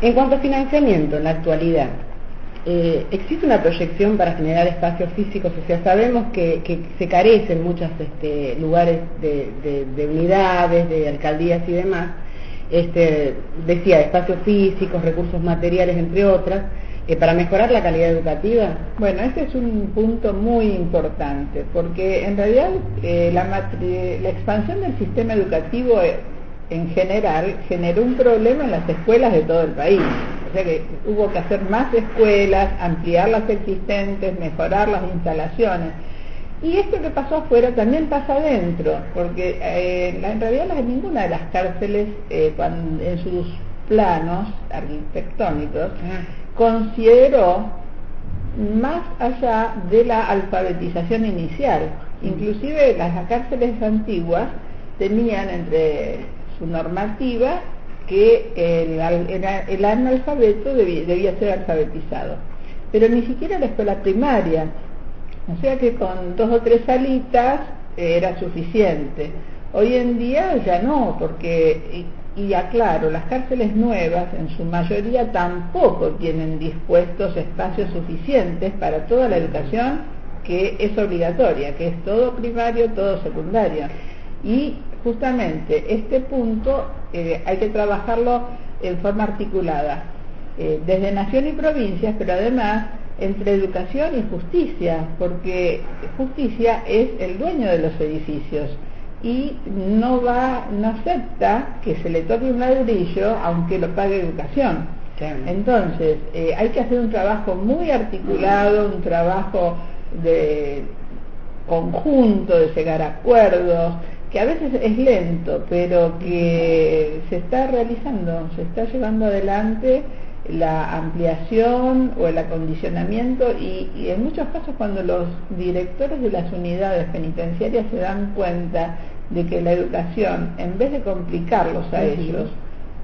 En cuanto a financiamiento en la actualidad, eh, existe una proyección para generar espacios físicos, o sea, sabemos que, que se carecen muchos este, lugares de, de, de, unidades, de alcaldías y demás, este, decía, espacios físicos, recursos materiales, entre otras, eh, para mejorar la calidad educativa. Bueno, este es un punto muy importante, porque en realidad eh, la, la, expansión del sistema educativo eh, en general generó un problema en las escuelas de todo el país. O sea que hubo que hacer más escuelas, ampliar las existentes, mejorar las instalaciones. Y esto que pasó afuera también pasa adentro, porque eh, en realidad ninguna de las cárceles eh, cuando, en sus planos arquitectónicos ah. consideró más allá de la alfabetización inicial. Inclusive las cárceles antiguas tenían entre su normativa que el, el, analfabeto debía, ser alfabetizado. Pero ni siquiera la escuela primaria. O sea que con dos o tres salitas era suficiente. Hoy en día ya no, porque, y, y aclaro, las cárceles nuevas en su mayoría tampoco tienen dispuestos espacios suficientes para toda la educación que es obligatoria, que es todo primario, todo secundario. Y justamente este punto eh, hay que trabajarlo en forma articulada, eh, desde nación y provincias, pero además entre educación y justicia, porque justicia es el dueño de los edificios y no va, no acepta que se le toque un ladrillo aunque lo pague educación. Entonces, eh, hay que hacer un trabajo muy articulado, un trabajo de conjunto, de llegar a acuerdos, que a veces es lento, pero que se está realizando, se está llevando adelante la ampliación o el acondicionamiento y, y, en muchos casos cuando los directores de las unidades penitenciarias se dan cuenta de que la educación, en vez de complicarlos a ellos,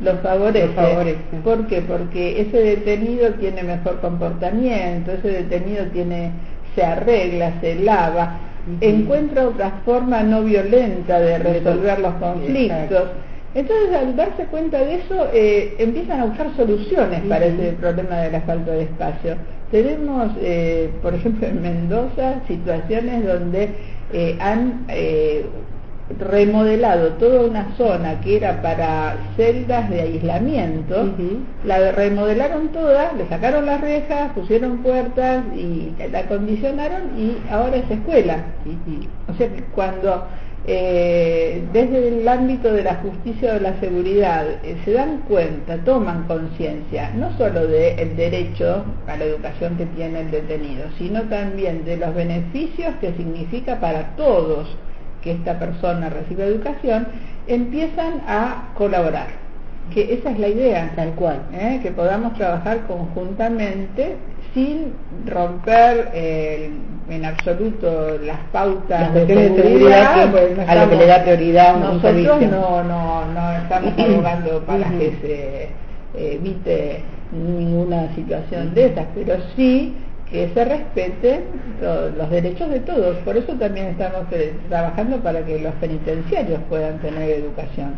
los favorece. los favorece. ¿Por qué? Porque ese detenido tiene mejor comportamiento, ese detenido tiene, se arregla, se lava, encuentra otra forma no violenta de resolver los conflictos. Entonces, al darse cuenta de eso, eh, empiezan a buscar soluciones para ese problema de la falta de espacio. Tenemos, eh, por ejemplo, en Mendoza, situaciones donde eh, han remodelado toda una zona que era para celdas de aislamiento, la remodelaron toda, le sacaron las rejas, pusieron puertas y la acondicionaron y ahora es escuela. O sea que cuando eh, desde el ámbito de la justicia o de la seguridad eh, se dan cuenta, toman conciencia, no solo del derecho a la educación que tiene el detenido, sino también de los beneficios que significa para todos que esta persona reciba educación, empiezan a colaborar. Que esa es la idea, tal cual, ¿eh? que podamos trabajar conjuntamente sin romper eh, en absoluto las pautas de seguridad, pues, a lo que le da prioridad un nosotros no, no, no estamos abogando para que se evite ninguna situación de esas, pero sí que se respeten los derechos de todos. Por eso también estamos eh, trabajando para que los penitenciarios puedan tener educación.